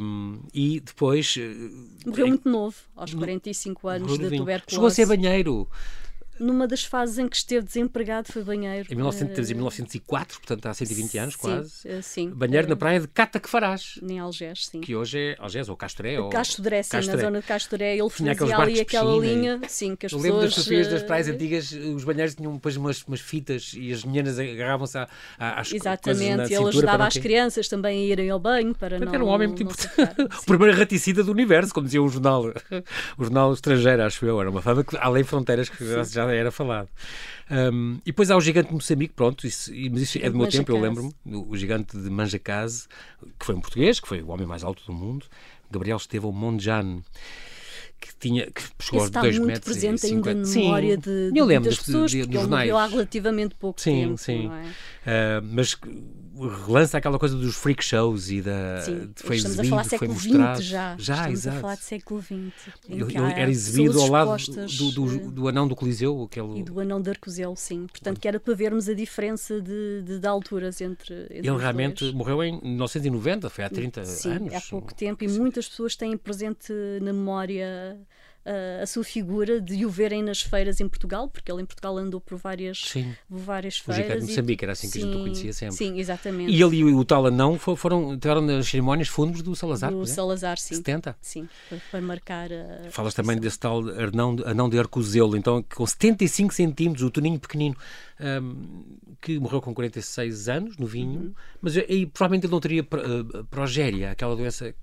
Um, e depois. Morreu muito novo, aos 45 anos de tuberculose. Chegou a ser banheiro numa das fases em que esteve desempregado foi banheiro. Em 1903 e 1904, portanto há 120 anos sim, quase. Eh, sim. Banheiro na praia de Cata que farás. Em Algés, sim. Que hoje é Algés ou Castoré. Ou... Castoré, sim, Castoré. na zona de Castoré. Ele fazia ali aquela linha, sim, que as Eu pessoas... lembro das fotografias das praias eh, antigas, os banheiros tinham depois umas, umas fitas e as meninas agarravam-se às Exatamente, ele ajudava as crianças também a irem ao banho para não... Era um homem muito importante. o primeiro raticida do universo, como dizia um jornal, o jornal estrangeiro, acho eu. Era uma fama que, além fronteiras, que já era falado. Um, e depois há o gigante de Moçambique, pronto, isso, mas isso é do meu tempo, eu lembro-me, o gigante de Manjacase, que foi um português, que foi o homem mais alto do mundo, Gabriel Estevão Mondlane que tinha que chegou aos 2 metros presente e 50. ainda na memória de, de, eu lembro das pessoas, de, de, porque ele morreu há relativamente pouco sim, tempo. Sim, sim. É? Uh, mas relança aquela coisa dos freak shows e da Sim, foi estamos exibido, a falar foi século mostrado. XX já. já estamos exato. a falar de século XX. Eu, eu era exibido ao lado do, do, do, anão do Coliseu. Aquele... E do anão de Arcozelo, sim. Portanto, que era para vermos a diferença de, de, de alturas entre, entre Ele realmente dois. morreu em 1990, foi há 30 sim, anos. há pouco tempo, e muitas pessoas têm presente na memória uh, a sua figura de o verem nas feiras em Portugal, porque ele em Portugal andou por várias, sim. várias feiras. O Gigante de Moçambique, era assim que sim, a gente o conhecia sempre. Sim, exatamente. E ele e o tal anão foram, tiveram nas cerimónias fundos do Salazar. Do Salazar, sim. 70? Sim, para, para marcar a. Falas também desse tal anão, anão de Arcozelo, então com 75 centímetros, o Toninho pequenino, um, que morreu com 46 anos, no vinho, uhum. mas aí provavelmente ele não teria uh, progéria, aquela doença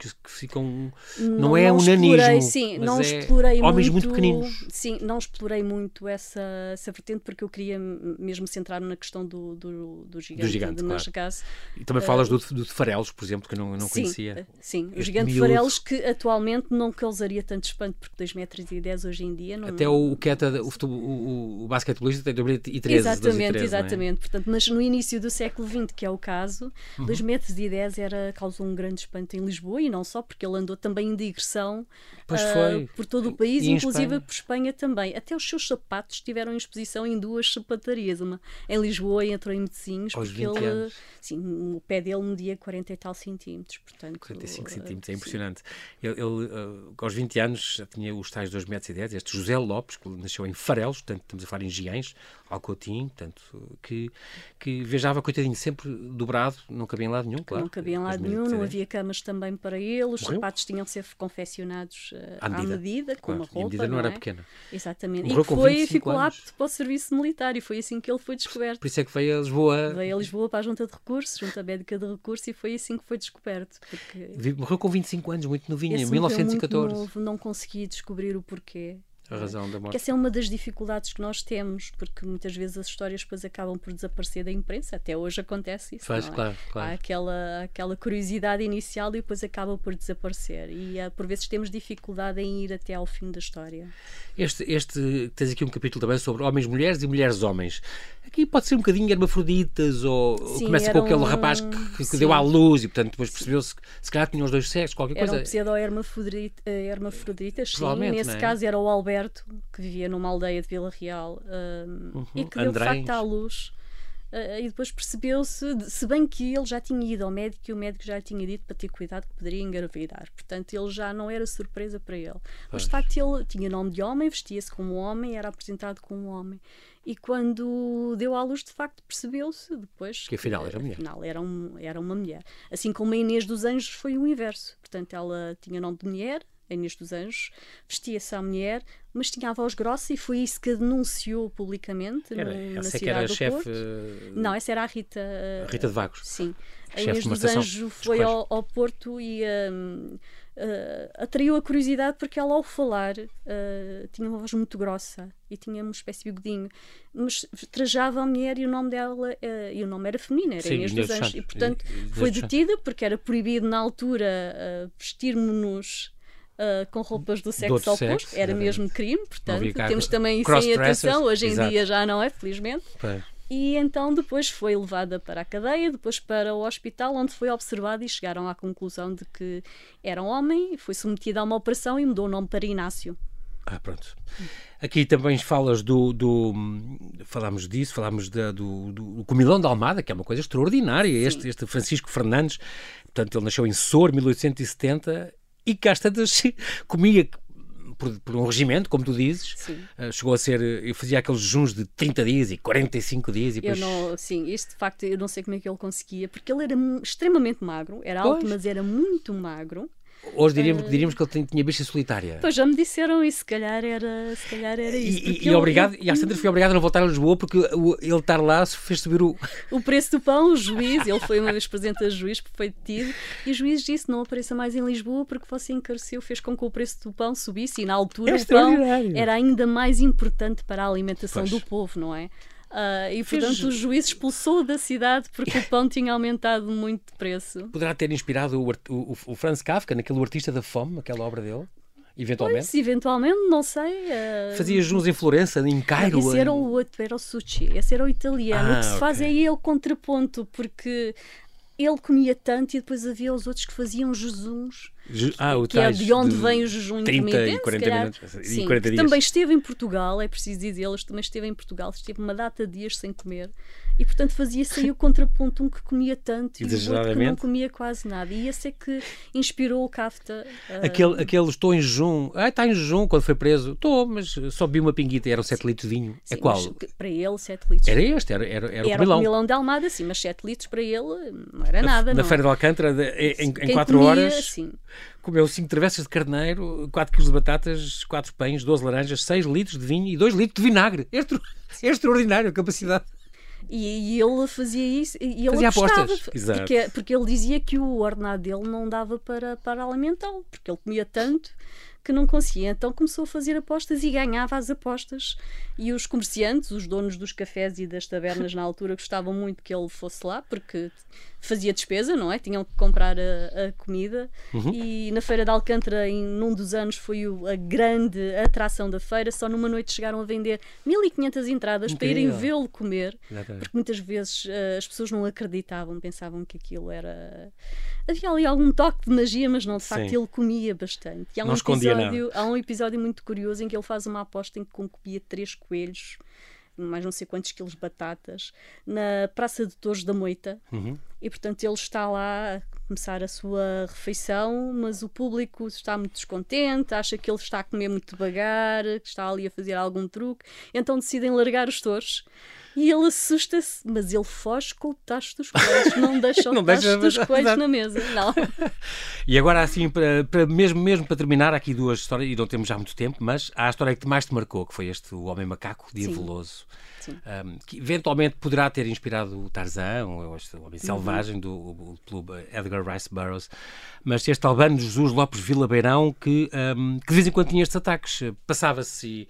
que, que ficam. Não, não é não unanismo. Explorei, sim, não é explorei homens muito, muito pequeninos. Sim, não explorei muito essa, essa vertente porque eu queria mesmo centrar-me na questão do, do, do gigante, do gigante de claro. E também uh, falas do, do de Farelos, por exemplo, que eu não, eu não sim, conhecia. Sim, este o gigante miúdo. de Farelos que atualmente não causaria tanto espanto porque 2 metros e 10 hoje em dia. Não, Até o Queta, o, o, o, basquetebolista tem 2 e 13. Exatamente, 13, exatamente. É? Portanto, mas no início do século XX, que é o caso, 2 uhum. metros e 10 era, causou um grande espanto em Lisboa e não só porque ele andou também em digressão uh, por todo o país, e inclusive Espanha? por Espanha também. Até os seus sapatos estiveram em exposição em duas sapatarias, uma em Lisboa e outra em Metosinhos, porque ele, sim, o pé dele media 40 e tal centímetros. Portanto, 45 centímetros, é impressionante. Ele, ele uh, aos 20 anos já tinha os tais 2 metros e 10, este José Lopes, que nasceu em Farelos, portanto estamos a falar em Giens, Alcotim, portanto, que, que viajava, coitadinho, sempre dobrado, não cabia em lado nenhum, claro. Não cabia em lado nenhum, não havia camas também para ele, os Morreu? sapatos tinham de ser confeccionados uh, à, medida. à medida, com claro. uma roupa. E a medida não, era é? pequena. Exatamente. Morreu e foi, ficou anos. apto para o serviço militar e foi assim que ele foi descoberto. Por isso é que veio a Lisboa. Veio a Lisboa para a Junta de Recursos, Junta Médica de Recursos, e foi assim que foi descoberto. Porque... Morreu com 25 anos, muito novinho, Esse em 1914. Muito novo, não consegui descobrir o porquê. A razão da morte. Porque essa é uma das dificuldades que nós temos, porque muitas vezes as histórias depois acabam por desaparecer da imprensa. Até hoje acontece isso. Faz, é? claro, claro. Há aquela, aquela curiosidade inicial e depois acaba por desaparecer. E uh, por vezes temos dificuldade em ir até ao fim da história. Este, este tens aqui um capítulo também sobre homens, mulheres e mulheres, homens. Aqui pode ser um bocadinho hermafroditas, ou sim, começa com aquele rapaz que, que deu à luz e, portanto, depois percebeu-se que se calhar tinham os dois sexos, qualquer eram coisa. pseudo-hermafroditas, hermafroditas, sim. Nesse é? caso era o Alberto, que vivia numa aldeia de Vila Real um, uhum. e que deu de facto à luz. Uh, e depois percebeu-se, se bem que ele já tinha ido ao médico e o médico já lhe tinha dito para ter cuidado que poderia engravidar. Portanto, ele já não era surpresa para ele. Pois. Mas de facto, ele tinha nome de homem, vestia-se como homem, era apresentado como homem. E quando deu à luz, de facto, percebeu-se depois que afinal era mulher. Afinal, era, um, era uma mulher. Assim como a Inês dos Anjos foi o inverso. Portanto, ela tinha nome de mulher, Inês dos Anjos, vestia-se à mulher, mas tinha a voz grossa e foi isso que denunciou publicamente era, no, na cidade era do chefe, Porto. Não, essa era a Rita. A Rita de Vagos. Sim. A Inês dos Anjos foi ao, ao, Porto e um, uh, atraiu a curiosidade porque ela ao falar uh, tinha uma voz muito grossa e tinha uma espécie de bigodinho, mas trajava a mulher e o nome dela uh, e o nome era feminino, era Sim, Inês dos Anjos e portanto e, foi detida porque era proibido na altura vestirmos-nos Uh, com roupas do sexo do oposto, sexo, era mesmo crime, portanto, temos também isso em atenção, hoje em Exato. dia já não é, felizmente. Pai. E então depois foi levada para a cadeia, depois para o hospital, onde foi observada e chegaram à conclusão de que era um homem, foi submetida a uma operação e mudou o nome para Inácio. Ah, pronto. Aqui também falas do. do falámos disso, falámos da, do, do Comilão da Almada, que é uma coisa extraordinária. Este, este Francisco Fernandes, portanto, ele nasceu em Sor, 1870, e cá tantas comia por, por, um regimento, como tu dizes. Uh, chegou a ser. Eu fazia aqueles juns de 30 dias e 45 dias. E depois... Eu não, sim, este de facto eu não sei como é que ele conseguia, porque ele era extremamente magro, era alto, pois. mas era muito magro. Hoje diríamos, uh, diríamos que ele tinha bicha solitária. Pois já me disseram isso, se calhar era, se calhar era isso. E, e, obrigado, e às tantas fui obrigado a não voltar a Lisboa porque o, ele estar lá fez subir o. O preço do pão, o juiz, ele foi uma vez presente a juiz, foi detido, e o juiz disse: não apareça mais em Lisboa porque você encareceu, fez com que o preço do pão subisse, e na altura é o pão era ainda mais importante para a alimentação pois. do povo, não é? Uh, e portanto o juiz expulsou da cidade porque o pão tinha aumentado muito de preço. Poderá ter inspirado o, o, o Franz Kafka, naquele artista da fome, aquela obra dele? Eventualmente? Pois, eventualmente, não sei. Uh... Fazia juns em Florença, em Cairo? Esse era o outro, era o Sushi, esse era o italiano. Ah, o que se okay. faz é o contraponto, porque ele comia tanto e depois havia os outros que faziam jejuns. Ah, o que é de onde de vem o jejum 30 intermitente, e 40 calhar, minutos. Sim, 40 dias. também esteve em Portugal, é preciso dizer, ele também esteve em Portugal, esteve uma data de dias sem comer e portanto fazia-se aí o contraponto, um que comia tanto e o outro que não comia quase nada. E esse é que inspirou o Kafta. Uh... Aquele, aquele estou em jejum, ah, está em jejum quando foi preso, estou, mas só vi uma pinguita, eram 7 litros de vinho. Sim, é qual? Para ele, 7 litros. Era este, era, era, era, era o comilão. de Almada, sim, mas 7 litros para ele não era nada. Na, não. Feira de Alcântara, de, em 4 horas. Sim comeu 5 travessas de carneiro, 4 kg de batatas, 4 pães, 12 laranjas, 6 litros de vinho e 2 litros de vinagre. É, é extraordinário a capacidade. E, e, ele fazia isso e ele fazia apostas. Porque, porque ele dizia que o ordenado dele não dava para, para alimentá-lo, porque ele comia tanto que não conseguia. Então começou a fazer apostas e ganhava as apostas. E os comerciantes, os donos dos cafés e das tabernas na altura, gostavam muito que ele fosse lá, porque fazia despesa, não é? Tinham que comprar a, a comida. Uhum. E na Feira de Alcântara, em num dos anos, foi o, a grande atração da feira. Só numa noite chegaram a vender 1500 entradas Incrível. para irem vê-lo comer, Exatamente. porque muitas vezes uh, as pessoas não acreditavam, pensavam que aquilo era. Havia ali algum toque de magia, mas não, de facto, Sim. ele comia bastante. E há um, episódio, há um episódio muito curioso em que ele faz uma aposta em que comia três coelhos mais não sei quantos quilos de batatas, na Praça de Torres da Moita. Uhum. E, portanto, ele está lá a começar a sua refeição, mas o público está muito descontente, acha que ele está a comer muito devagar, que está ali a fazer algum truque, então decidem largar os touros. E ele assusta-se, mas ele foge com o tacho dos coelhos, não deixa o não tacho deixa, dos coelhos na mesa, não. E agora, assim, para, para, mesmo, mesmo para terminar, aqui duas histórias, e não temos já muito tempo, mas há a história que mais te marcou, que foi este O Homem Macaco, de Veloso. Um, que eventualmente poderá ter inspirado o Tarzan, ou este, o Homem uhum. Selvagem, do, do, do Edgar Rice Burroughs. Mas este Albano Jesus Lopes Vila Beirão, que, um, que de vez em quando tinha estes ataques, passava-se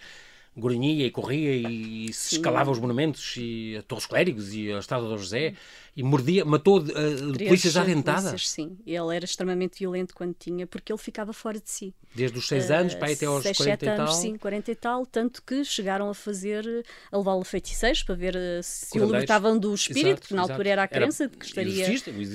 grunhia e corria e se escalava os monumentos e a Torres Clérigos e a Estátua de José e mordia, matou uh, polícias à dentada. Sim, ele era extremamente violento quando tinha, porque ele ficava fora de si. Desde os 6 anos, uh, para até aos 40 e anos, tal? Sim, 40 e tal, tanto que chegaram a fazer, a levá-lo a feiticeiros para ver uh, se o libertavam do espírito, exato, porque na altura era a crença de que estaria,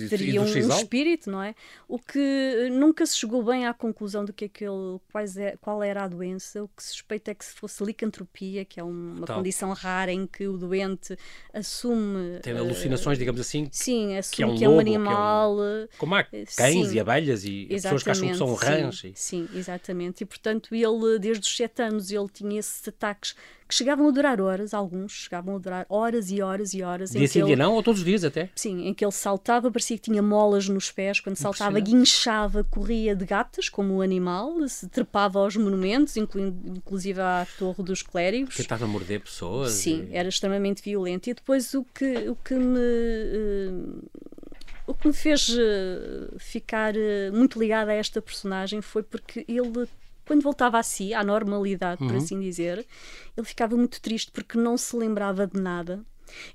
teria um, um, espírito, não é? O que nunca se chegou bem à conclusão de que aquele, quais é, qual era a doença, o que se suspeita é que se fosse licantropia, que é uma tal. condição rara em que o doente assume... Tem alucinações, digamos assim, sim, assume que é um, que é um animal... É um, como há cães sim, e abelhas e pessoas que acham que são rãs. Sim, e... sim, exatamente. E portanto ele, desde os sete anos, ele tinha esses ataques que chegavam a durar horas, alguns chegavam a durar horas e horas e horas. Dia sim, dia não, ou todos os dias até? Sim, em que ele saltava, parecia que tinha molas nos pés, quando saltava guinchava, corria de gatas, como o animal, se trepava aos monumentos, inclusive à Torre dos Clérigos. Tentava morder pessoas. Sim, e... era extremamente violento. E depois o que, o que me... Uh, o que me fez uh, ficar uh, muito ligada a esta personagem foi porque ele quando voltava a si, à normalidade, uhum. por assim dizer, ele ficava muito triste porque não se lembrava de nada.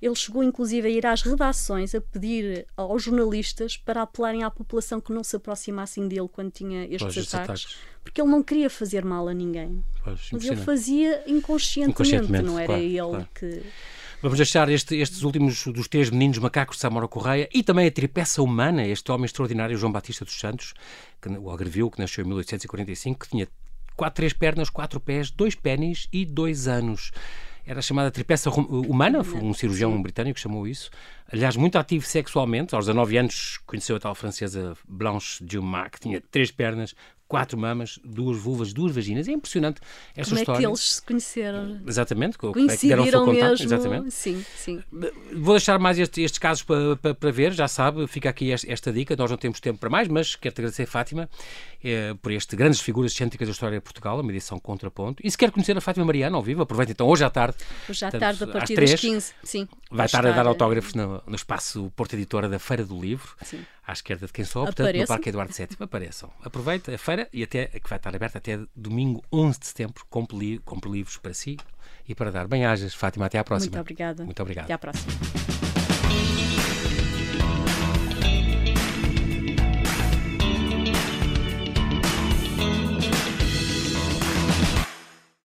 Ele chegou inclusive a ir às redações a pedir aos jornalistas para apelarem à população que não se aproximassem dele quando tinha estes pois, ataques, ataques, porque ele não queria fazer mal a ninguém. Pois, mas ele fazia inconscientemente, inconscientemente não era claro, ele claro. que. Vamos deixar este, estes últimos dos três meninos macacos de Samora Correia e também a tripeça humana, este homem extraordinário, João Batista dos Santos, que, o Agrevio, que nasceu em 1845, que tinha quatro, três pernas, quatro pés, dois pênis e dois anos era chamada tripeça humana, um cirurgião Sim. britânico chamou isso. Aliás, muito ativo sexualmente. Aos 19 anos conheceu a tal francesa Blanche Dumas, que tinha três pernas, quatro mamas, duas vulvas, duas vaginas. É impressionante esta como história. Como é que eles se conheceram? Exatamente, como é que deram o seu contato. Mesmo. Exatamente. Sim, sim. Vou deixar mais este, estes casos para, para, para, ver, já sabe, fica aqui esta, esta, dica. Nós não temos tempo para mais, mas quero-te agradecer, Fátima, eh, por este Grandes Figuras Cêntricas da História de Portugal, uma edição contraponto. E se quer conhecer a Fátima Mariana ao vivo, aproveita então hoje à tarde. Hoje à tarde, a partir das 15, sim. Vai estar, estar a dar autógrafos no, no espaço Porta Editora da Feira do Livro. Sim à esquerda de quem sou, portanto, Apareçam. no Parque Eduardo VII. Apareçam. Aproveita a feira e até que vai estar aberta até domingo 11 de setembro. Compre, compre livros para si e para dar bem-ajas. Fátima, até à próxima. Muito obrigada. Muito obrigado. Até à próxima.